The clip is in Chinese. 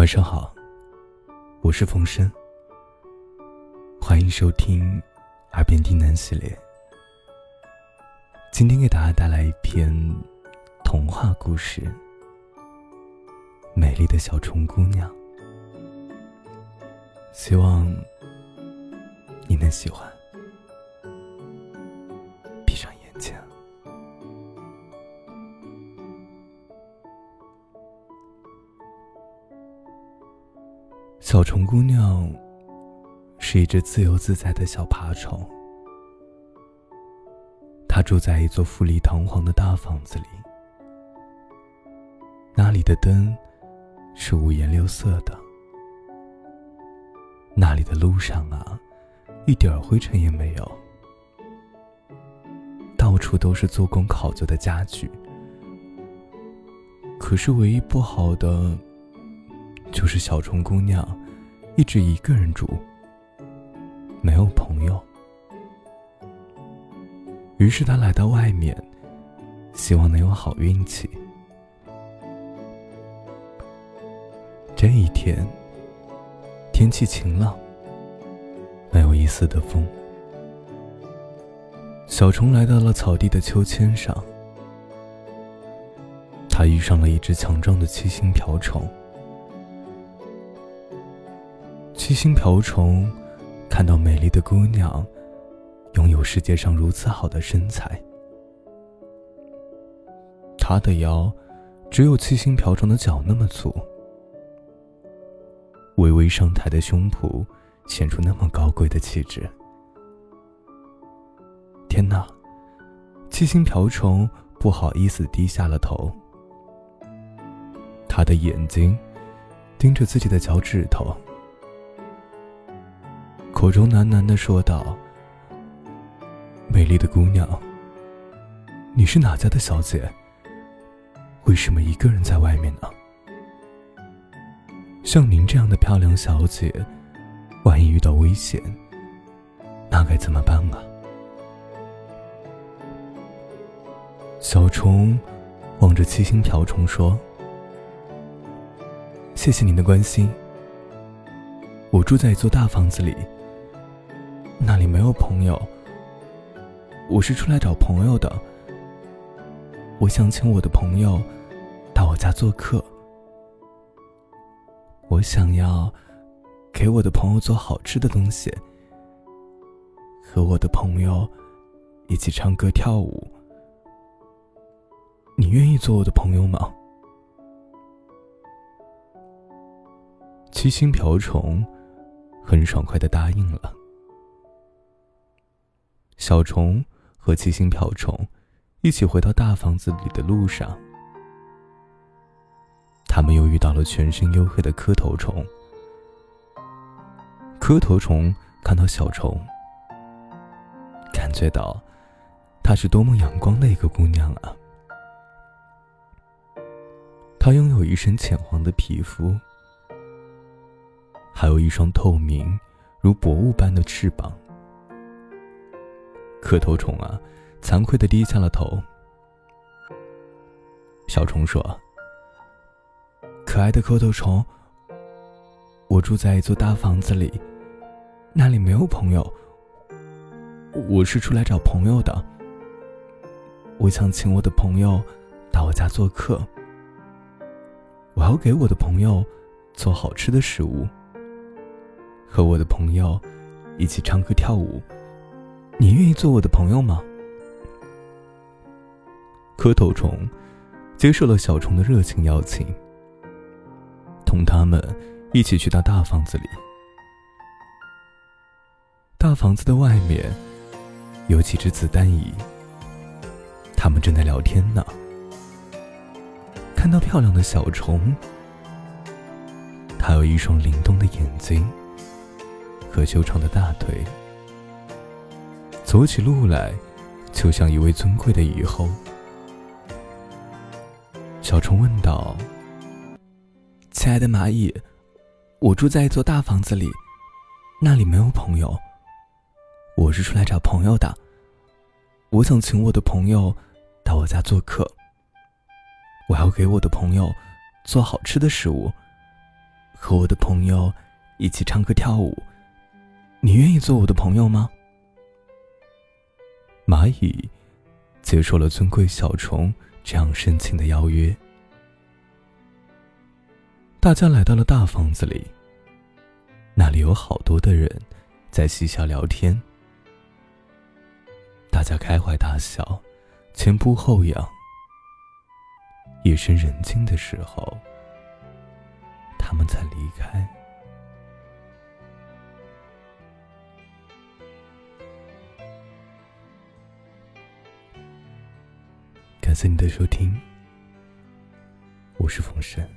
晚上好，我是冯生，欢迎收听《耳边低喃》系列。今天给大家带来一篇童话故事，《美丽的小虫姑娘》，希望你能喜欢。闭上眼睛。小虫姑娘是一只自由自在的小爬虫，她住在一座富丽堂皇的大房子里，那里的灯是五颜六色的，那里的路上啊，一点灰尘也没有，到处都是做工考究的家具。可是唯一不好的。就是小虫姑娘，一直一个人住，没有朋友。于是他来到外面，希望能有好运气。这一天，天气晴朗，没有一丝的风。小虫来到了草地的秋千上，它遇上了一只强壮的七星瓢虫。七星瓢虫看到美丽的姑娘拥有世界上如此好的身材，她的腰只有七星瓢虫的脚那么粗，微微上抬的胸脯显出那么高贵的气质。天哪！七星瓢虫不好意思低下了头，他的眼睛盯着自己的脚趾头。口中喃喃的说道：“美丽的姑娘，你是哪家的小姐？为什么一个人在外面呢？像您这样的漂亮小姐，万一遇到危险，那该怎么办啊？”小虫望着七星瓢虫说：“谢谢您的关心。我住在一座大房子里。”那里没有朋友，我是出来找朋友的。我想请我的朋友到我家做客。我想要给我的朋友做好吃的东西，和我的朋友一起唱歌跳舞。你愿意做我的朋友吗？七星瓢虫很爽快的答应了。小虫和七星瓢虫一起回到大房子里的路上，他们又遇到了全身黝黑的磕头虫。磕头虫看到小虫，感觉到她是多么阳光的一个姑娘啊！她拥有一身浅黄的皮肤，还有一双透明如薄雾般的翅膀。磕头虫啊，惭愧的低下了头。小虫说：“可爱的磕头虫，我住在一座大房子里，那里没有朋友。我是出来找朋友的。我想请我的朋友到我家做客。我要给我的朋友做好吃的食物，和我的朋友一起唱歌跳舞。”你愿意做我的朋友吗？磕头虫接受了小虫的热情邀请，同他们一起去到大房子里。大房子的外面有几只子弹蚁，他们正在聊天呢。看到漂亮的小虫，它有一双灵动的眼睛和修长的大腿。走起路来，就像一位尊贵的蚁后。小虫问道：“亲爱的蚂蚁，我住在一座大房子里，那里没有朋友。我是出来找朋友的。我想请我的朋友到我家做客。我要给我的朋友做好吃的食物，和我的朋友一起唱歌跳舞，你愿意做我的朋友吗？”蚂蚁接受了尊贵小虫这样深情的邀约。大家来到了大房子里，那里有好多的人在嬉笑聊天，大家开怀大笑，前仆后仰。夜深人静的时候，他们才离开。感谢你的收听，我是冯生，